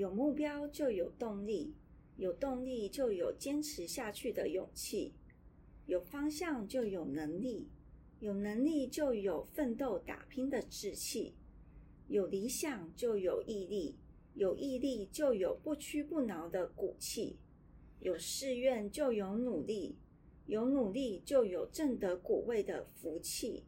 有目标就有动力，有动力就有坚持下去的勇气，有方向就有能力，有能力就有奋斗打拼的志气，有理想就有毅力，有毅力就有不屈不挠的骨气，有誓愿就有努力，有努力就有正得果位的福气。